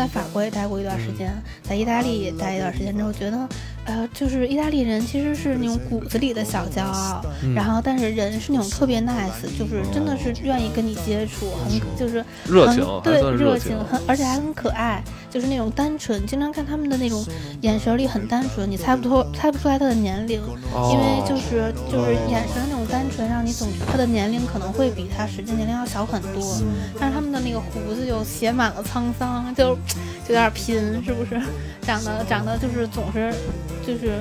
在法国也待过一段时间，在意大利也待一段时间之后，觉得，呃，就是意大利人其实是那种骨子里的小骄傲，然后但是人是那种特别 nice，就是真的是愿意跟你接触，很就是热情，对热情，很而且还很可爱，就是那种单纯。经常看他们的那种眼神里很单纯，你猜不出猜不出来他的年龄，因为就是就是眼神那种单纯，让你总觉得他的年龄可能会比他实际年龄要小很多。但是他们的那个胡子就写满了沧桑，就就有点拼，是不是？长得长得就是总是就是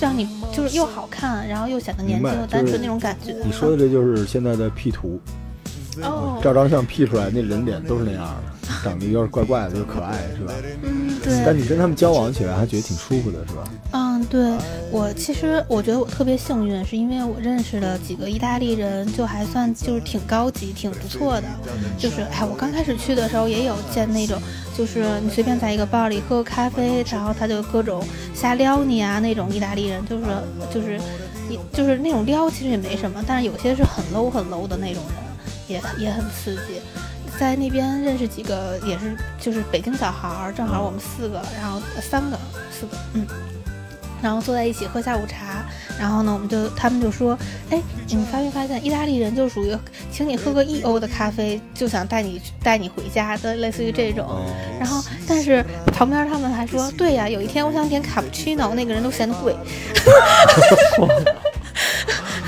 让你就是又好看，然后又显得年轻又单纯那种感觉。你说的这就是现在的 P 图，哦照张相 P 出来那人脸都是那样的。长得有点怪怪的，又可爱，是吧？嗯，对。但你跟他们交往起来还觉得挺舒服的，是吧？嗯，对。我其实我觉得我特别幸运，是因为我认识的几个意大利人，就还算就是挺高级、挺不错的。就是哎，我刚开始去的时候也有见那种，就是你随便在一个 bar 里喝个咖啡，然后他就各种瞎撩你啊，那种意大利人，就是就是就是那种撩，其实也没什么，但是有些是很 low 很 low 的那种人，也也很刺激。在那边认识几个也是就是北京小孩儿，正好我们四个，然后三个四个，嗯，然后坐在一起喝下午茶，然后呢，我们就他们就说，哎，你发没发现意大利人就属于请你喝个一欧的咖啡就想带你带你回家的，类似于这种。然后但是旁边他们还说，对呀，有一天我想点卡布奇诺，那个人都嫌贵，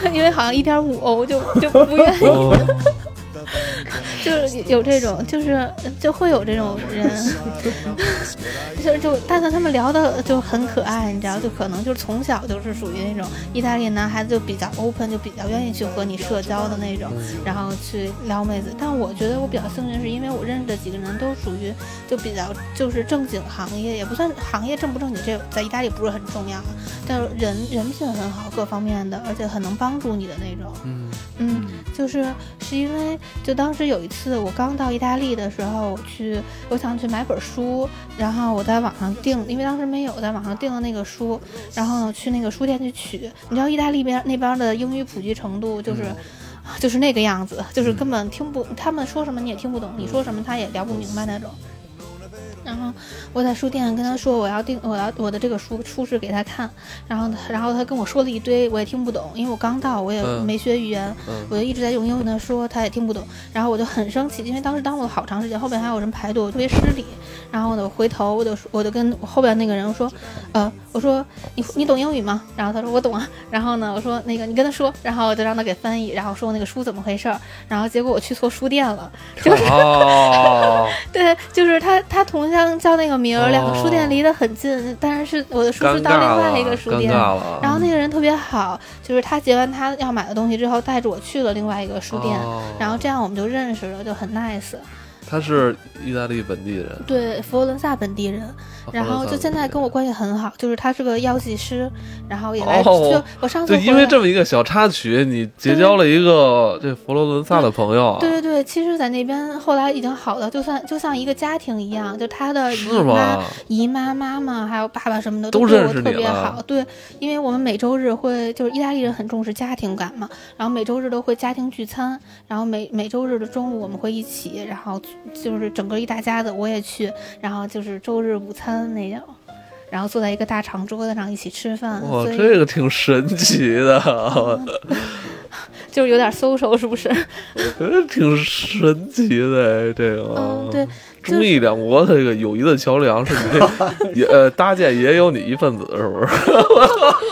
因为好像一点五欧就就不愿意。就是有这种，就是就会有这种人，就就，但是他们聊的就很可爱，你知道，就可能就是从小就是属于那种意大利男孩子，就比较 open，就比较愿意去和你社交的那种，然后去撩妹子。但我觉得我比较幸运，是因为我认识的几个人都属于就比较就是正经行业，也不算行业正不正经，这在意大利不是很重要，但是人人品很好，各方面的，而且很能帮助你的那种。嗯嗯，就是是因为就当时有一。次我刚到意大利的时候，去我想去买本书，然后我在网上订，因为当时没有，在网上订了那个书，然后呢去那个书店去取。你知道意大利边那边的英语普及程度就是，就是那个样子，就是根本听不，他们说什么你也听不懂，你说什么他也聊不明白那种。然后我在书店跟他说我要订我要我的这个书出示给他看，然后然后他跟我说了一堆我也听不懂，因为我刚到我也没学语言，我就一直在用英文跟他说他也听不懂，然后我就很生气，因为当时耽误了好长时间，后边还有人排队，我特别失礼。然后呢，我回头我就我就跟后边那个人说，呃，我说你你懂英语吗？然后他说我懂啊。然后呢，我说那个你跟他说，然后我就让他给翻译，然后说那个书怎么回事儿。然后结果我去错书店了，就是 对，就是他他同乡叫那个名儿，两个书店离得很近，但是是我的书是到另外一个书店，然后那个人特别好，就是他结完他要买的东西之后，带着我去了另外一个书店，然后这样我们就认识了，就很 nice。他是意大利本地人，对，佛罗伦萨本地人，然后就现在跟我关系很好，就是他是个药剂师，然后也来就我上次就因为这么一个小插曲，你结交了一个这佛罗伦萨的朋友，对对对，其实，在那边后来已经好了，就算就像一个家庭一样，就他的姨妈、姨妈、妈妈还有爸爸什么的都对我特别好，对，因为我们每周日会就是意大利人很重视家庭感嘛，然后每周日都会家庭聚餐，然后每每周日的中午我们会一起，然后。就是整个一大家子，我也去，然后就是周日午餐那样，然后坐在一个大长桌子上一起吃饭。哇，这个挺神奇的，就是有点 social 是不是？我觉得挺神奇的，这个。嗯，对。中意两国的这个友谊的桥梁是你 也呃搭建也有你一份子是不是？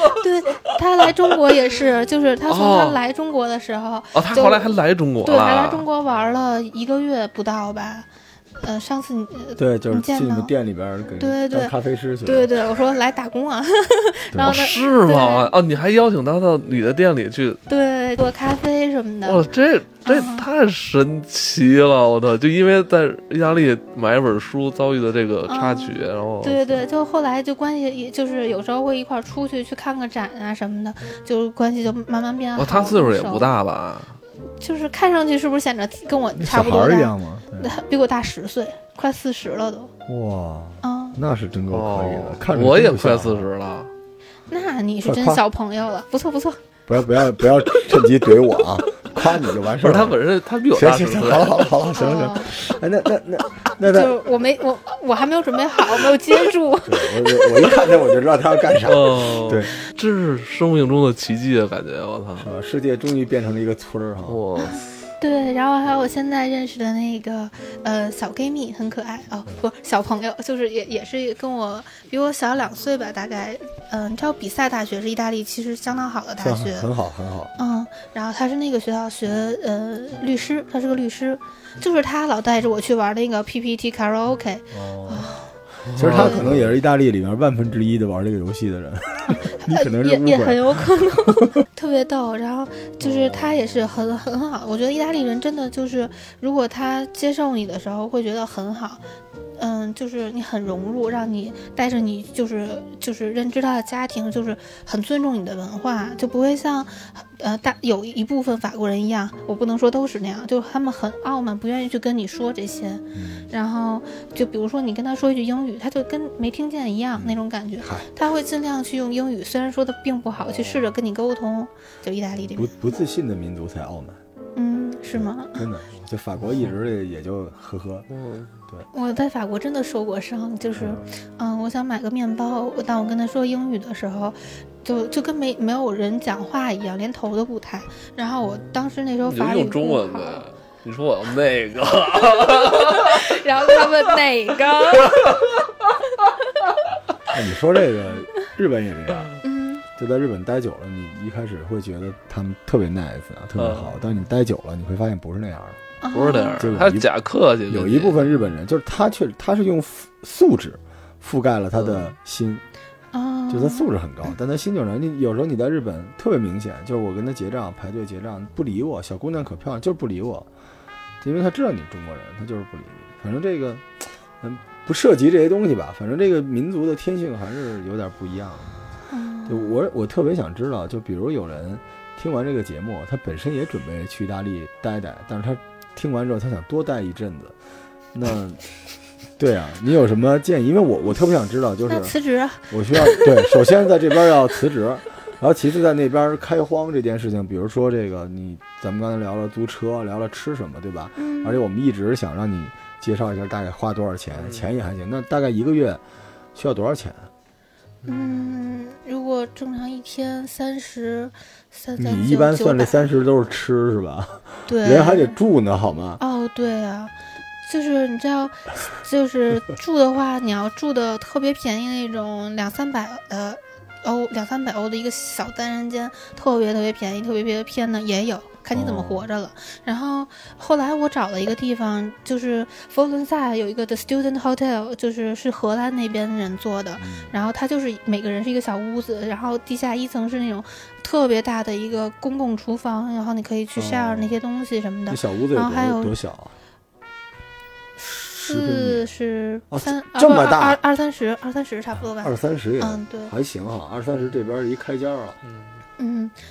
来中国也是，就是他从他来中国的时候，哦，他后来还来中国，对，还来中国玩了一个月不到吧。呃，上次你对，就是去你们店里边给对对咖啡师去，对对，我说来打工啊，然后是吗？哦，你还邀请他到你的店里去，对，做咖啡什么的。哇，这这太神奇了！我操，就因为在意大利买一本书遭遇的这个插曲，然后对对，就后来就关系，也就是有时候会一块出去去看个展啊什么的，就关系就慢慢变好。他岁数也不大吧？就是看上去是不是显得跟我差不多大？一样吗？比我大十岁，快四十了都。哇，啊，那是真够可以的。看我也快四十了，那你是真小朋友了，不错不错。不要不要不要趁机怼我啊！夸你就完事不是儿。他本身他比我大行行行，，好了好了好了，行了行。哎，那那那那那，就我没我我还没有准备好，没有接住。对我我我一看见我就知道他要干啥。哦，对，这是生命中的奇迹啊，感觉我操，啊，世界终于变成了一个村儿哈。哇，对，然后还有我现在认识的那个呃小闺蜜，很可爱哦，不小朋友，就是也也是跟我比我小两岁吧，大概。嗯、你知道比赛大学是意大利其实相当好的大学，很好很好。嗯，然后他是那个学校学呃律师，他是个律师，就是他老带着我去玩那个 PPT karaoke，哦，其实他可能也是意大利里面万分之一的玩这个游戏的人，你可能是也也很。有可能，特别逗。然后就是他也是很很好，我觉得意大利人真的就是，如果他接受你的时候，会觉得很好。嗯，就是你很融入，让你带着你，就是就是认知他的家庭，就是很尊重你的文化，就不会像，呃，大有一部分法国人一样，我不能说都是那样，就是他们很傲慢，不愿意去跟你说这些。然后就比如说你跟他说一句英语，他就跟没听见一样那种感觉，他会尽量去用英语，虽然说的并不好，去试着跟你沟通。就意大利这不边，不自信的民族才傲慢，嗯，是吗？真的。就法国一直也就呵呵。嗯，我在法国真的受过伤，就是，嗯，我想买个面包，当我跟他说英语的时候，就就跟没没有人讲话一样，连头都不抬。然后我当时那时候法语用中文不好呗。你说我要那个，然后他问哪个？哎，你说这个日本也这样，嗯，就在日本待久了，你一开始会觉得他们特别 nice 啊，特别好，但是你待久了，你会发现不是那样的。不是那样就是，他一假客气，有一部分日本人，就是他确他是用素素质覆盖了他的心，啊，就他素质很高，但他心就是你有时候你在日本特别明显，就是我跟他结账排队结账不理我，小姑娘可漂亮，就是不理我，因为他知道你是中国人，他就是不理你。反正这个，嗯，不涉及这些东西吧，反正这个民族的天性还是有点不一样。的就我我特别想知道，就比如有人听完这个节目，他本身也准备去意大利待待，但是他听完之后他想多待一阵子，那。对啊，你有什么建议？因为我我特别想知道，就是辞职啊，我需要 对，首先在这边要辞职，然后其次在那边开荒这件事情，比如说这个你咱们刚才聊了租车，聊了吃什么，对吧？嗯，而且我们一直想让你介绍一下大概花多少钱，钱也还行。那大概一个月需要多少钱？嗯，如果正常一天三十三三你一般算这这三十都是吃是吧？对，人还得住呢，好吗？哦，对啊，就是你知道，就是住的话，你要住的特别便宜那种，两三百的欧，两三百欧的一个小单人间，特别特别便宜，特别特别偏的也有，看你怎么哦活着了。然后后来我找了一个地方，就是佛罗伦萨有一个 The Student Hotel，就是是荷兰那边人做的，嗯然后它就是每个人是一个小屋子，然后地下一层是那种特别大的一个公共厨房，然后你可以去 share 哦那些东西什么的。小屋子有多然后还有多小四十哦三，这么大二二二三十，二三十差不多吧。二三十也嗯，对，还行哈，二三十这边一开间了。嗯，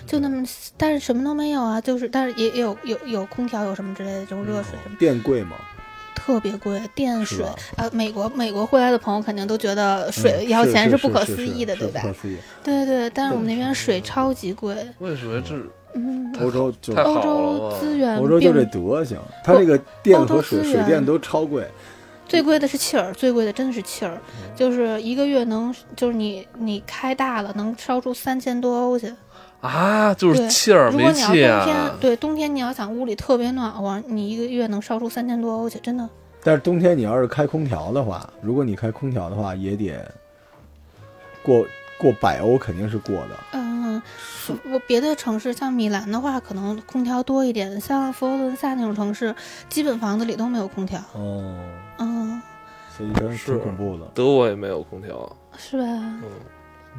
就那么，但是什么都没有啊，就是，但是也也有有有空调，有什么之类的这种热水什么，电贵吗？特别贵，电水啊，美国美国回来的朋友肯定都觉得水嗯要钱是不可思议的，对吧。对对，但是我们那边水超级贵，我也以为这嗯，欧洲就欧洲资源欧洲就这德行，它这个电欧洲和水资源水电都超贵。最贵的是气儿，最贵的真的是气儿，嗯就是一个月能，就是你你开大了能烧出三千多欧去。啊，就是气儿没气天，啊，对冬天你要想屋里特别暖和，你一个月能烧出三千多欧去，真的。但是冬天你要是开空调的话，如果你开空调的话，也得过过百欧，肯定是过的。嗯，我别的城市像米兰的话，可能空调多一点，像佛罗伦萨那种城市，基本房子里都没有空调。哦，嗯，所以真是是挺恐怖的。德国也没有空调，是吧？嗯，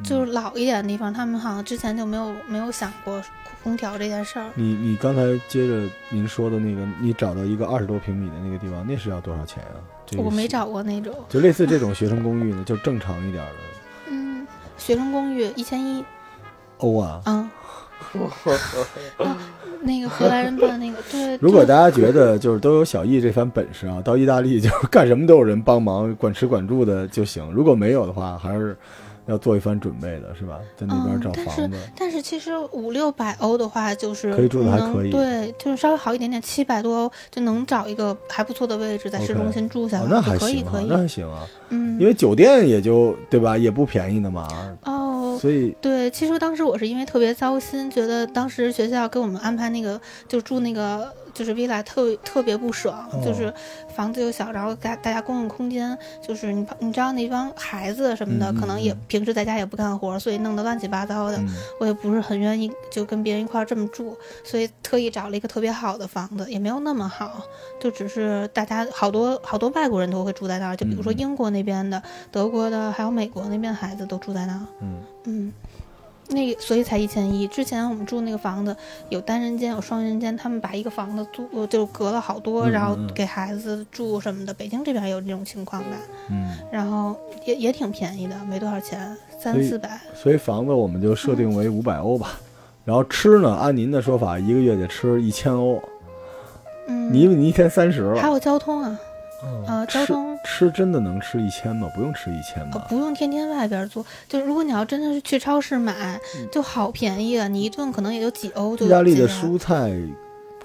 就是老一点的地方，他们好像之前就没有没有想过空调这件事儿。你你刚才接着您说的那个，你找到一个二十多平米的那个地方，那是要多少钱啊？这个，我没找过那种，就类似这种学生公寓呢，就正常一点的嗯，学生公寓一千一，欧啊。嗯，啊，那个荷兰人办那个，对。如果大家觉得就是都有小易这番本事啊，到意大利就是 干什么都有人帮忙，管吃管住的就行。如果没有的话，还是要做一番准备的，是吧？在那边找嗯但是房子，但是其实五六百欧的话，就是可以住的还可以对，就是稍微好一点点，七百多欧就能找一个还不错的位置，在市中心住下哦，来，那还就可以行啊可，那还以，行啊，嗯，因为酒店也就对吧，也不便宜的嘛，哦。所以对，其实当时我是因为特别糟心，觉得当时学校给我们安排那个就住那个就是 villa 特特别不爽，哦就是房子又小，然后大大家公共空间，就是你你知道那帮孩子什么的，可能也嗯平时在家也不干活，所以弄得乱七八糟的。嗯我也不是很愿意就跟别人一块儿这么住，所以特意找了一个特别好的房子，也没有那么好，就只是大家好多好多外国人都会住在那儿，就比如说英国那边的、德国的，还有美国那边孩子都住在那儿。嗯嗯，那个所以才一千一。之前我们住那个房子有单人间有双人间，他们把一个房子租就隔了好多，嗯然后给孩子住什么的。北京这边有这种情况吧，嗯，然后也也挺便宜的，没多少钱，三四百。所以房子我们就设定为五百欧吧。然后吃呢，按您的说法，一个月得吃一千欧，嗯，你你一天三十了，还有交通啊，嗯呃，交通。吃真的能吃一千吗？不用吃一千呃吧？不用天天外边做，就如果你要真的是去超市买，就好便宜啊！你一顿可能也就几欧就嗯意大利的蔬菜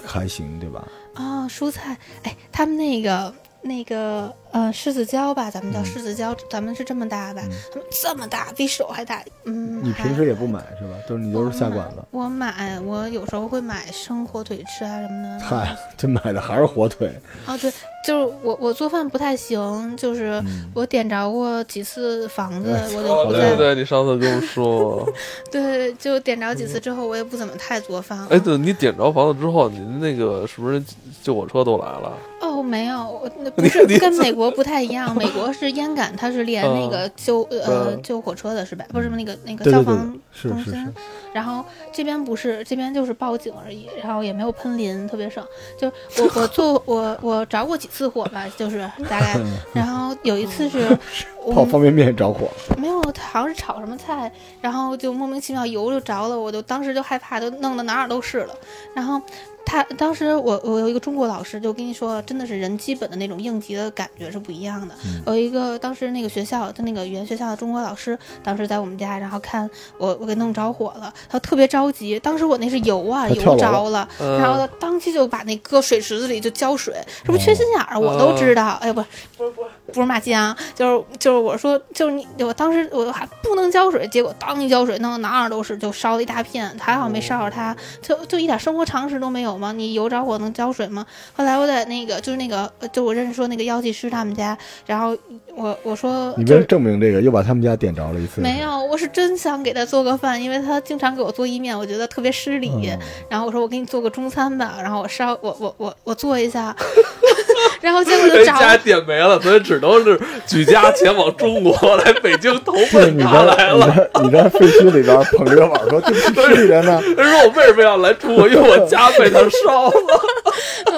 还行，对吧？啊、蔬菜，哎，他们那个那个呃柿子椒吧，咱们叫嗯柿子椒，咱们是这么大吧？嗯他们这么大，比手还大。嗯，你平时也不买是吧？都是你都是下馆子。我买，我有时候会买生火腿吃啊什么的。嗨，这买的还是火腿。哦，对，就是我我做饭不太行，就是嗯我点着过几次房子，哎我哦就不再对对对，你上次跟我说，对，就点着几次之后，我也不怎么太做饭了。哎，对你点着房子之后，您那个是不是救火车都来了？哦，没有，我那 不你是跟美国不太一样，美国是烟感，它是连那个救呃嗯救火车的是吧？不是那个那个对对对消防是是中心，然后这边不是，这边就是报警而已，然后也没有喷淋，特别省。就我我做我我着过几次火吧，就是大概，然后有一次是我 泡方便面着火，没有，好像是炒什么菜，然后就莫名其妙油就着了，我就当时就害怕，都弄得哪儿都是了。然后他当时我我有一个中国老师就跟你说，真的是人基本的那种应急的感觉是不一样的。嗯有一个当时那个学校他那个语言学校的中国老师，当时在我们家，然后看我我给弄着火了，他特别着急。当时我那是油啊，油着了，嗯然后他当即就把那搁水池子里就浇水，这不缺心眼儿，我都知道。哎，不是不是不是不是骂街啊，就是就是我说就是你，我当时我还不能浇水，结果当一浇水，弄得哪儿都是，就烧了一大片，还好没烧着它，就就一点生活常识都没有吗？你油着火能浇水吗？后来我在那个就是那个呃就我认识说那个药剂师他们家，然后我我说你为了。证明这个，又把他们家点着了一次。没有，我是真想给他做个饭，因为他经常给我做意面，我觉得特别失礼。嗯然后我说我给你做个中餐吧，然后我烧我我我我做一下，然后结果就着人家点没了，所以只能是举家前往中国，来北京投是奔你来了。你在你在废墟里边捧着个碗说：“对不起，去人呢他说我为什么要来中国？因为我家被他烧了。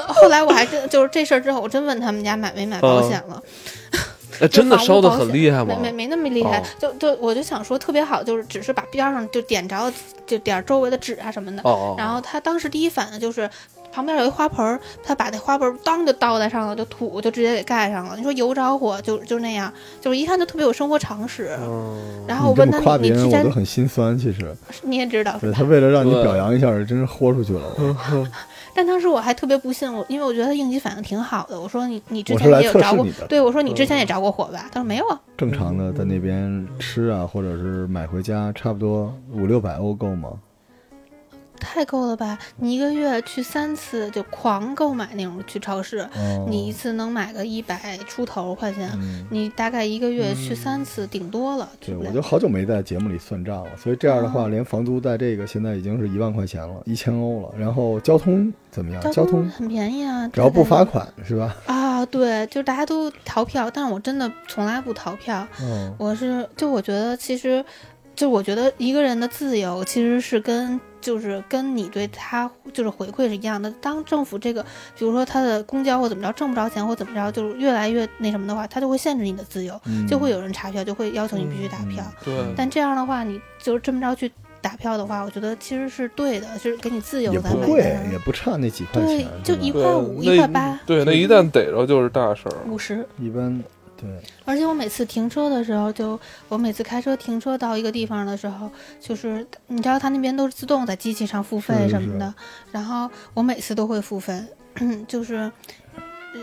后来我还真就是这事儿之后，我真问他们家买没买保险了，哎，真的烧的很厉害吗没？没没那么厉害，哦就就我就想说特别好，就是只是把边上就点着，就点周围的纸啊什么的。哦哦，然后他当时第一反应就是旁边有一花盆儿，他把那花盆当就倒在上了，就土就直接给盖上了。你说油着火就就那样，就是一看就特别有生活常识。嗯，然后我问他夸别人，你你之前我都很心酸。其实，你也知道对他？为了让你表扬一下，真是豁出去了。但当时我还特别不信，我因为我觉得他应急反应挺好的。我说你你之前也有着过对我说你之前也着过火吧？他说没有啊。正常的在那边吃啊，或者是买回家，差不多五六百欧够吗？太够了吧！你一个月去三次就狂购买那种去超市，哦，你一次能买个一百出头块钱，嗯，你大概一个月去三次顶多了，去对，我就好久没在节目里算账了，所以这样的话，哦连房租在这个现在已经是一万块钱了，一千欧了。然后交通怎么样？交交通很便宜啊，只要不罚款是吧？啊，对，就是大家都逃票，但是我真的从来不逃票，嗯，我是就我觉得其实。就我觉得一个人的自由其实是跟就是跟你对他就是回馈是一样的。当政府这个，比如说他的公交或怎么着挣不着钱或怎么着，就是越来越那什么的话，他就会限制你的自由，嗯就会有人查票，就会要求你必须打票。对，但这样的话，你就是这么着去打票的话，我觉得其实是对的，就是给你自由也不贵，也不差那几块钱对，，就一块五、一块八、对，那一旦逮着就是大事儿。五十。一般对，而且我每次停车的时候，就我每次开车停车到一个地方的时候，就是你知道他那边都是自动在机器上付费什么的，然后我每次都会付费，就是。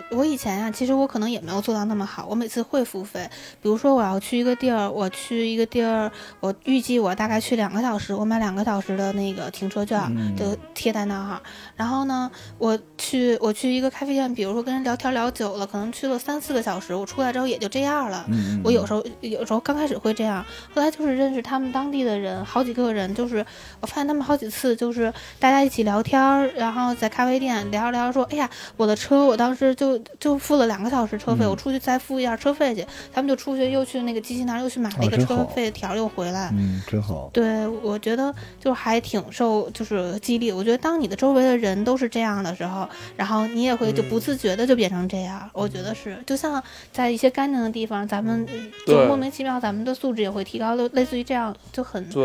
呃我以前啊、其实我可能也没有做到那么好。我每次会付费，比如说我要去一个地儿，我去一个地儿，我预计我大概去两个小时，我买两个小时的那个停车券，嗯就贴在那儿。然后呢，我去我去一个咖啡店，比如说跟人聊天聊久了，可能去了三四个小时，我出来之后也就这样了。嗯，我有时候有时候刚开始会这样，后来就是认识他们当地的人，好几个人，就是我发现他们好几次就是大家一起聊天，然后在咖啡店聊着聊着说，哎呀，我的车我当时就就就付了两个小时车费，嗯我出去再付一下车费去，他们就出去又去那个机器那儿又去买了一个车费条又回来。嗯，真好。对，我觉得就还挺受就是激励。我觉得当你的周围的人都是这样的时候，然后你也会就不自觉的就变成这样。我觉得是，就像在一些干净的地方，咱们呃就莫名其妙，咱们的素质也会提高，就类似于这样，就很对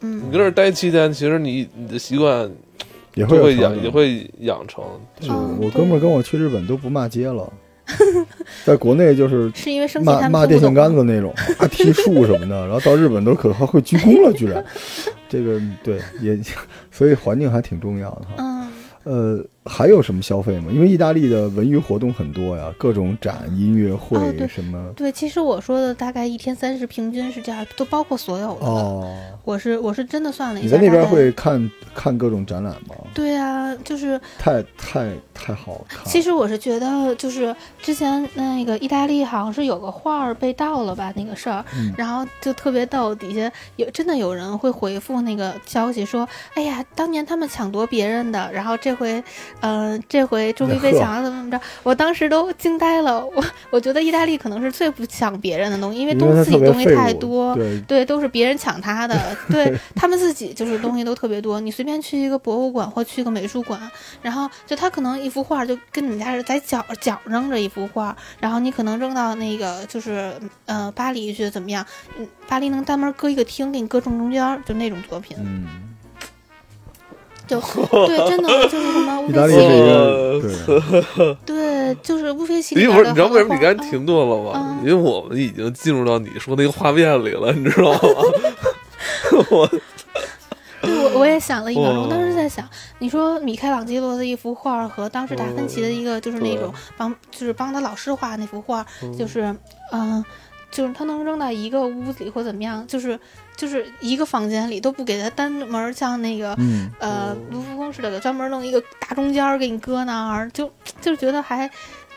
嗯你嗯跟这儿待期间，其实你你的习惯也会会养也会养成。是嗯我哥们儿跟我去日本都不骂街了，在国内就是是因为生气骂骂电线杆子那种，啊踢树什么的，然后到日本都可还会鞠躬了，居然，这个对也，所以环境还挺重要的哈。嗯，呃，还有什么消费吗？因为意大利的文娱活动很多呀，各种展、音乐会、哦什么。对，其实我说的大概一天三十，平均是这样，都包括所有的。哦，我是我是真的算了一你下，你在那边会看看各种展览吗？对啊，就是太太太好看了。其实我是觉得，就是之前那个意大利好像是有个画儿被盗了吧，那个事儿，嗯然后就特别逗，底下有真的有人会回复那个消息说，哎呀，当年他们抢夺别人的，然后这回，嗯、这回终于被呵抢了，怎么怎么着，我当时都惊呆了，我我觉得意大利可能是最不抢别人的东西，因为东因为它自己东西太多，对，对，都是别人抢他的，对他们自己就是东西都特别多。你随便去一个博物馆或去个美术馆，然后就他可能一幅画就跟你们家是在角角扔着一幅画，然后你可能扔到那个就是呃巴黎去怎么样？嗯，巴黎能单门搁一个厅给你搁正中间儿，就那种作品，嗯，就对，真的 就是什么乌菲齐里，对，对，就是乌菲齐里一边会儿你知道为什么你刚才停顿了吗？嗯因为我们已经进入到你说那个画面里了，你知道吗？我对，我我也想了一秒钟，我当时哇在想，你说米开朗基罗的一幅画和当时达芬奇的一个就是那种帮就是帮他老师画那幅画，就是嗯、就是他能扔到一个屋子里或怎么样，就是就是一个房间里都不给他单门儿像那个。嗯，呃，卢浮宫似的，专门弄一个大中间儿给你搁那儿，就就是觉得还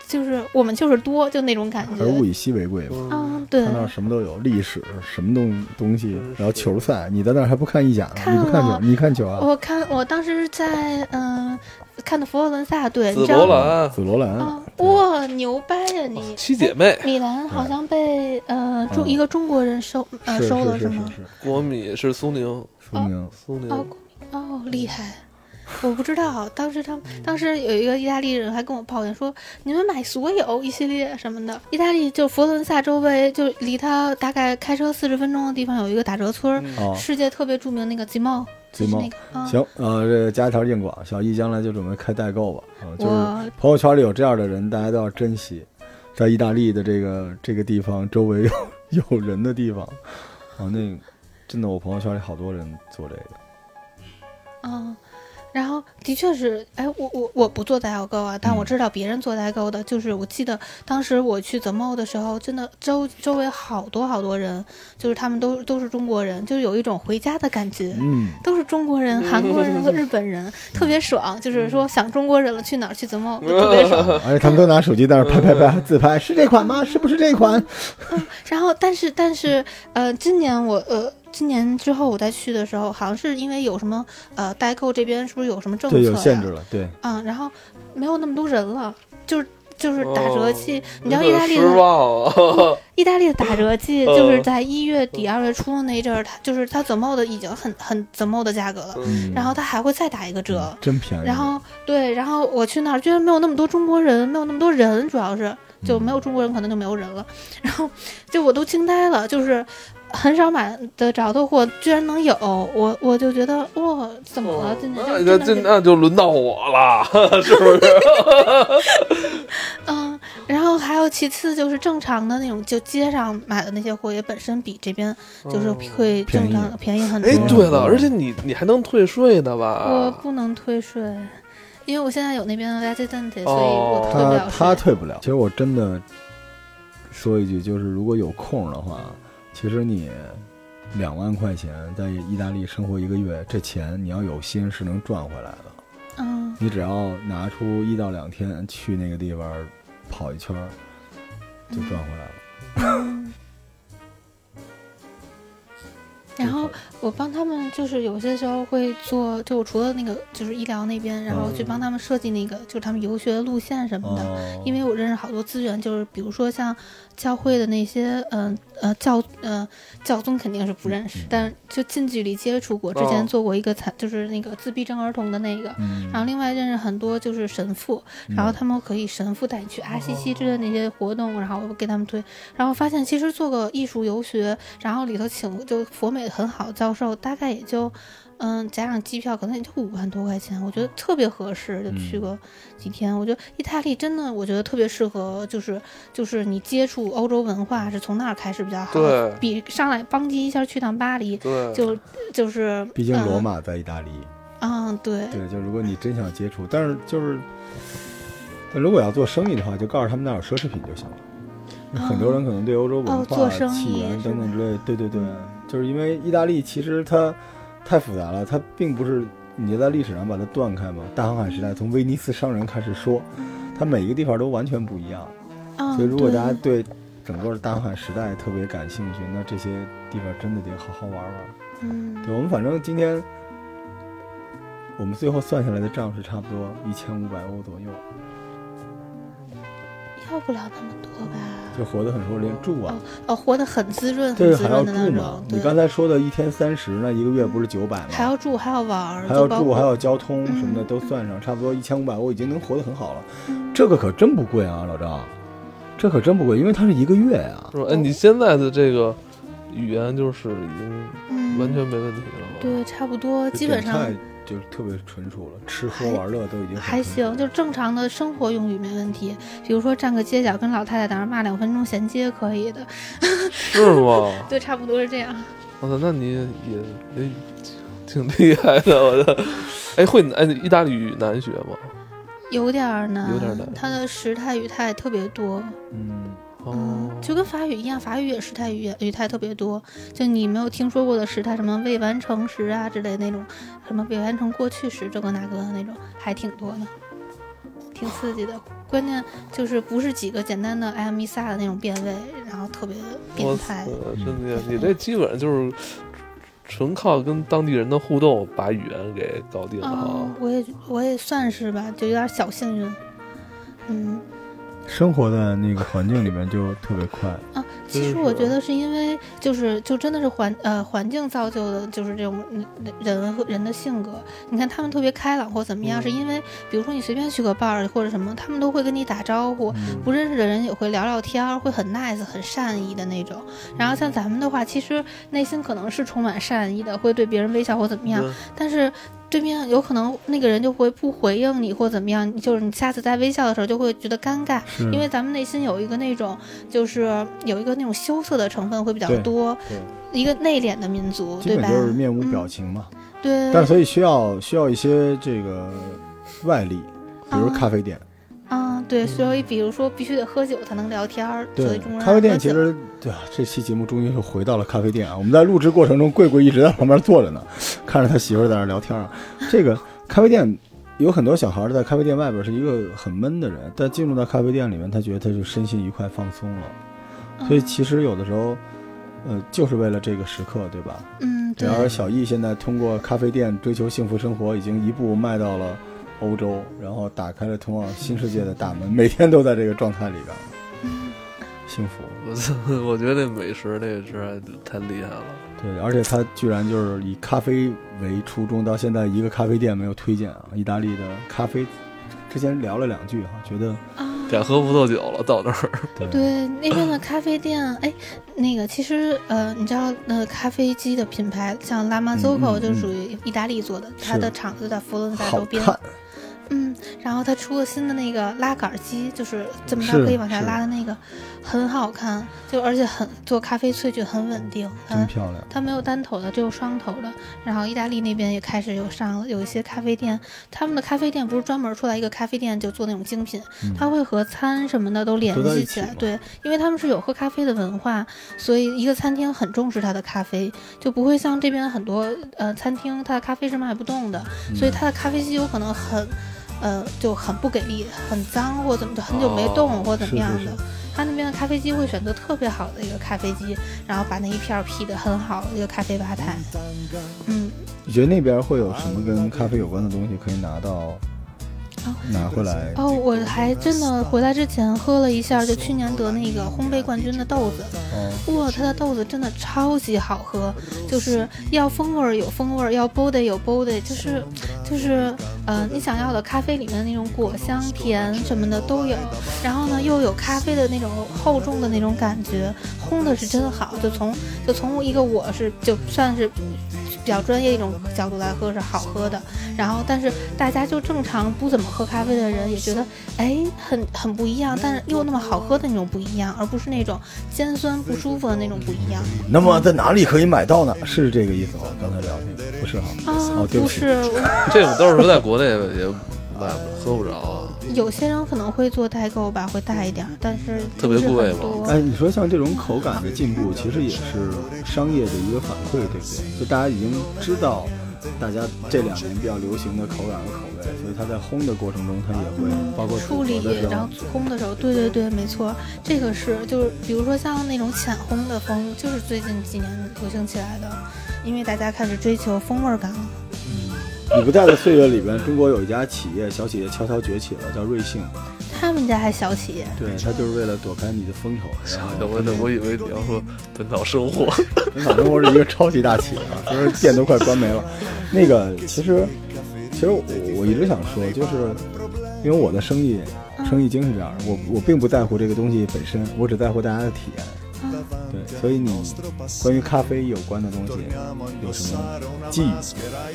就是我们就是多，就那种感觉还是。物以稀为贵嘛。嗯，对他，那什么都有，历史什么东东西，然后球赛，你在那还不看意甲呢？看你不看球了？你看球啊？我看我当时在嗯、看的佛罗伦萨队，紫你知道吗？罗兰紫罗兰啊，哇，牛掰呀你！七姐妹，米兰好像被呃中嗯一个中国人收呃收了是是吗？是，国米是苏宁，苏宁苏宁哦哦，厉害！我不知道，当时他们当时有一个意大利人还跟我抱怨说，你们买所有一系列什么的，意大利就佛罗伦萨周围就离他大概开车四十分钟的地方有一个打折村世界特别著名那个吉茂，就是那个啊，行，呃，这个加一条硬广，小易将来就准备开代购吧，啊，就是朋友圈里有这样的人，大家都要珍惜。在意大利的这个这个地方，周围有有人的地方，啊，那真的，我朋友圈里好多人做这个。嗯，然后的确是，哎，我我我不做代购啊，但我嗯知道别人做代购的，就是我记得当时我去 The Mall 的时候，真的周周围好多好多人，就是他们都都是中国人，就是有一种回家的感觉。嗯，都是中国人、韩国人和日本人，特别爽。就是说想中国人了，去哪儿去 The Mall 就特别爽。而且他们都拿手机在那拍拍拍自拍，是这款吗？是不是这款？然后，但是但是，呃，今年我呃。今年之后我再去的时候，好像是因为有什么呃代购这边是不是有什么政策对，呀？有限制了，对，嗯，然后没有那么多人了，就是就是打折哦季。你知道意大利失的！意大利的打折季嗯就是在一月底二月初那一阵儿，它就是它 The Mall 的已经很很 The Mall 的价格了，嗯，然后它还会再打一个折。真便宜。然后对，然后我去那儿居然没有那么多中国人，没有那么多人，主要是就没有中国人，可能就没有人了。然后就我都惊呆了，就是很少买得着的货，居然能有，我我就觉得哇，怎么了？今年就那就轮到我了，是不是？嗯，然后还有其次就是正常的那种，就街上买的那些货也本身比这边就是会正常便宜很多。哎，对了，而且你你还能退税呢我？不能退税，因为我现在有那边的 resident，、所以哦我退不他了他。他退不了。其实我真的说一句，就是如果有空的话，其实你两万块钱在意大利生活一个月，这钱你要有心是能赚回来的。嗯，你只要拿出一到两天去那个地方跑一圈儿，就赚回来了。嗯 然后我帮他们，就是有些时候会做，就我除了那个就是医疗那边，然后去帮他们设计那个，就是他们游学的路线什么的。哦，因为我认识好多资源，就是比如说像教会的那些，嗯呃教呃教宗肯定是不认识，但就近距离接触过。之前哦。做过一个残，就是那个自闭症儿童的那个，嗯，然后另外认识很多就是神父，然后他们可以神父带你去阿西西之类的那些活动，然后我给他们推，然后发现其实做个艺术游学，然后里头请就佛美很好的教授，大概也就。嗯，加上机票可能也就五万多块钱，我觉得特别合适，就去个几天。我觉得意大利真的，我觉得特别适合，就是就是你接触欧洲文化是从那儿开始比较好，对比上来邦基一下去趟巴黎，对，就就是毕竟罗嗯马在意大利，嗯，对，对，就如果你真想接触，但是就是，但如果要做生意的话，就告诉他们那儿有奢侈品就行了。那很多人可能对欧洲文化、哦做生意起源等等之类，对对对，就是因为意大利其实它太复杂了，它并不是你在历史上把它断开嘛。大航海时代从威尼斯商人开始说，它每一个地方都完全不一样。嗯，所以如果大家对整个大航海时代特别感兴趣，那这些地方真的得好好玩玩。嗯对我们反正今天我们最后算下来的账是差不多一千五百欧左右，要不了那么多吧。就活得很舒服，连住啊，哦，活得很滋润，这个还要很滋润的那住嘛种。。你刚才说的一天三十，那一个月不是九百吗？还要住，还要玩儿，还要住，还要交通什么的嗯都算上，差不多一千五百我已经能活得很好了。嗯这个可真不贵啊，老张，这可真不贵，因为它是一个月呀、是吧？哎，你现在的这个语言就是已经嗯，完全没问题了吧？对，差不多，基本上就是特别纯熟了，吃喝玩乐都已经还行，就正常的生活用语没问题。比如说站个街角跟老太太在那骂两分钟衔接可以的，是吗？对，差不多是这样。我操，那你也也挺厉害的，我的。哎，会哎，意大利语难学吗？有点儿难，有点儿难它的时态语态特别多，嗯，哦嗯，，就跟法语一样，法语也时态语语态特别多。就你没有听说过的时态，什么未完成时啊之类那种，什么未完成过去时，这个那个的那种，还挺多的，挺刺激的。关键就是不是几个简单的 I am Misa 的那种变位，然后特别变我态操。，真的，你这基本上就是纯靠跟当地人的互动把语言给搞定了嗯啊。，我也我也算是吧，就有点小幸运。嗯生活在那个环境里面就特别快。其实我觉得是因为就是就真的是环呃环境造就的，就是这种嗯人和人的性格。你看他们特别开朗或怎么样，嗯是因为比如说你随便去个 bar 或者什么，他们都会跟你打招呼。嗯不认识的人也会聊聊天儿，会很 nice、很善意的那种。然后像咱们的话，其实内心可能是充满善意的，会对别人微笑或怎么样。对但是对面有可能那个人就会不回应你或怎么样，就是你下次再微笑的时候就会觉得尴尬，因为咱们内心有一个那种就是有一个那种羞涩的成分会比较多，一个内敛的民族，基对吧？本就是面无嗯表情嘛。对，但所以需要需要一些这个外力，比如啊咖啡店。啊，对，所以比如说必须得喝酒才能聊天儿，所以对中，咖啡店其实对啊，这期节目终于是回到了咖啡店啊。我们在录制过程中，贵贵一直在旁边坐着呢，看着他媳妇儿在那聊天啊。这个咖啡店有很多小孩儿在咖啡店外边是一个很闷的人，但进入到咖啡店里面，他觉得他就身心愉快、放松了。所以其实有的时候，呃，就是为了这个时刻，对吧？嗯，对然，而小易现在通过咖啡店追求幸福生活，已经一步迈到了欧洲，然后打开了通往新世界的大门，每天都在这个状态里边，嗯幸福。我操，我觉得这美食这个是太厉害了。对，而且他居然就是以咖啡为初衷，到现在一个咖啡店没有推荐啊。意大利的咖啡，之前聊了两句哈，觉得啊，点喝葡萄酒了，到那儿。对那边的咖啡店，哎，那个其实呃，你知道那个咖啡机的品牌，像拉玛 Zoco 就属于意大利做的，它的厂子在佛罗伦萨周边。嗯，然后它出了新的那个拉杆机，就是这么着可以往下拉的那个，很好看，就而且很做咖啡萃取很稳定，它真漂亮。它没有单头的，只有双头的。然后意大利那边也开始有上了，有一些咖啡店，他们的咖啡店不是专门出来一个咖啡店就做那种精品，嗯它会和餐什么的都联系起来。起对，因为他们是有喝咖啡的文化，所以一个餐厅很重视它的咖啡，就不会像这边很多呃餐厅它的咖啡是卖不动的，所以它的咖啡机有可能很。呃，就很不给力，很脏或怎么，就很久没动、哦或怎么样的。是是是他那边的咖啡机会选择特别好的一个咖啡机，然后把那一片儿劈的很好的一个咖啡吧台。嗯，你觉得那边会有什么跟咖啡有关的东西可以拿到拿回来？哦，我还真的回来之前喝了一下，就去年得那个烘焙冠军的豆子，哦，哇，它的豆子真的超级好喝，就是要风味儿有风味儿，要 body 有 body，就是就是呃你想要的咖啡里面的那种果香甜什么的都有，然后呢又有咖啡的那种厚重的那种感觉，烘的是真好，就从就从一个我是就算是。比较专业一种角度来喝是好喝的，然后但是大家就正常不怎么喝咖啡的人也觉得，哎，很很不一样，但是又那么好喝的那种不一样，而不是那种尖酸不舒服的那种不一样那么在哪里可以买到呢？是这个意思吗？刚才聊那个不是哈？啊哦，对起不是，这种都是说在国内也喝不着啊。有些人可能会做代购吧，会带一点儿，但是特别贵吗很多哎，你说像这种口感的进步，其实也是商业的一个反馈，对不对？就大家已经知道，大家这两年比较流行的口感和口味，所以它在烘的过程中，它也会包括处理然后烘的时候，对对对，没错，这个是就是比如说像那种浅烘的风，就是最近几年流行起来的，因为大家开始追求风味儿感了。你不在的岁月里边，中国有一家企业，小企业悄悄崛起了，叫瑞幸。他们家还小企业，对，他就是为了躲开你的风头。然后我我我以为你要说本草生活，本草生活是一个超级大企业啊，就是店都快关没了。那个其实，其实我我一直想说，就是因为我的生意生意经是这样的，我我并不在乎这个东西本身，我只在乎大家的体验。嗯，对，所以你关于咖啡有关的东西有什么寄语，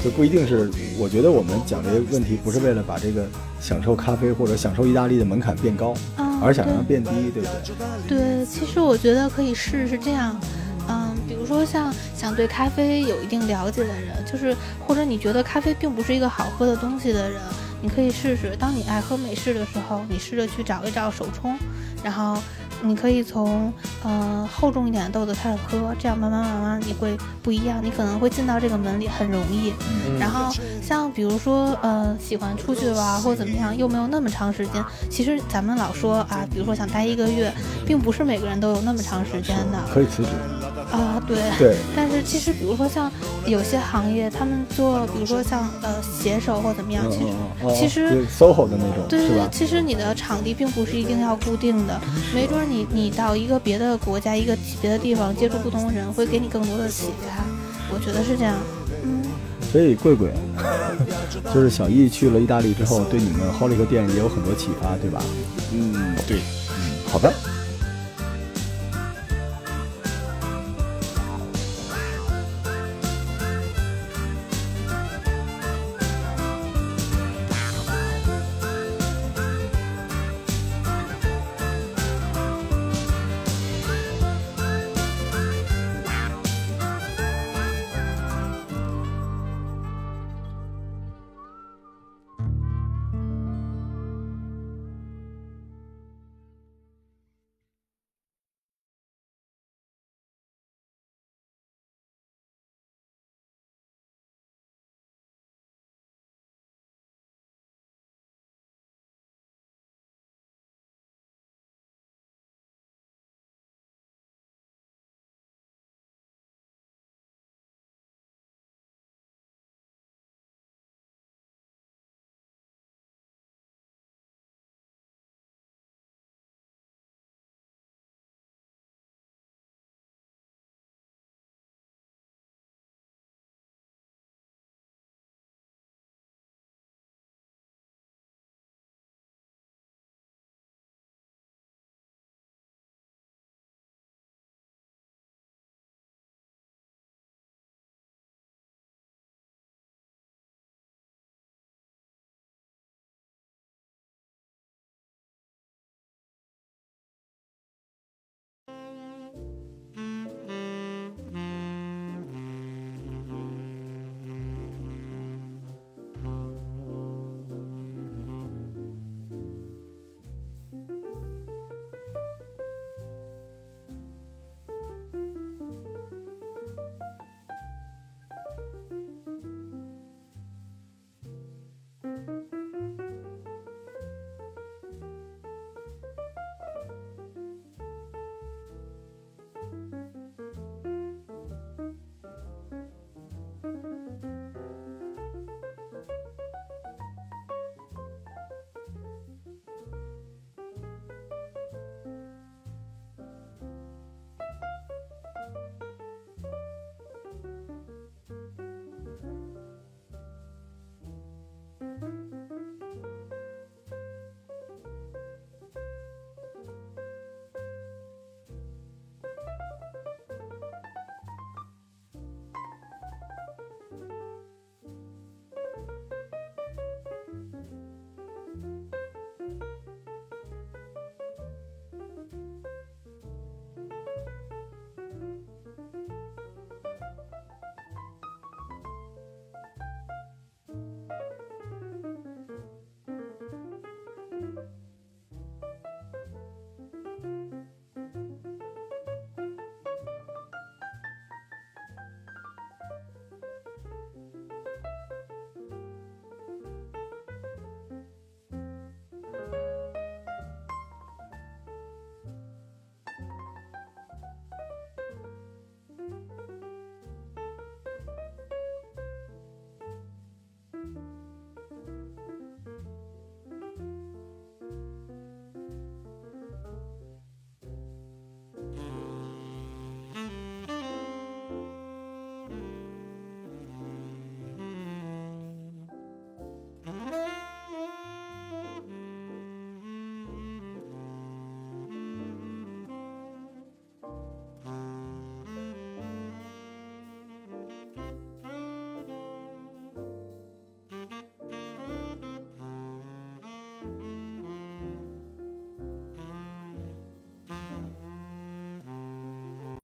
就不一定是。我觉得我们讲这些问题，不是为了把这个享受咖啡或者享受意大利的门槛变高，啊，而是想让它变低，对不对？对，其实我觉得可以试试这样，嗯，比如说像想对咖啡有一定了解的人，就是或者你觉得咖啡并不是一个好喝的东西的人，你可以试试。当你爱喝美式的时候，你试着去找一找手冲，然后你可以从呃厚重一点的豆子开始喝，这样慢慢慢慢你会不一样，你可能会进到这个门里很容易。嗯然后像比如说，呃，喜欢出去玩或怎么样，又没有那么长时间。其实咱们老说啊，比如说想待一个月，并不是每个人都有那么长时间的可以辞职。啊。对。对，但是其实，比如说像有些行业，他们做，比如说像呃写手或怎么样，嗯其实嗯嗯，其实对 SOHO 的那种，对对对？其实你的场地并不是一定要固定的，没准你你到一个别的国家、一个别的地方接触不同的人，会给你更多的启发。我觉得是这样。嗯，所以贵贵，就是小易去了意大利之后，对你们 Holy 个店也有很多启发，对吧？嗯，对，嗯好的，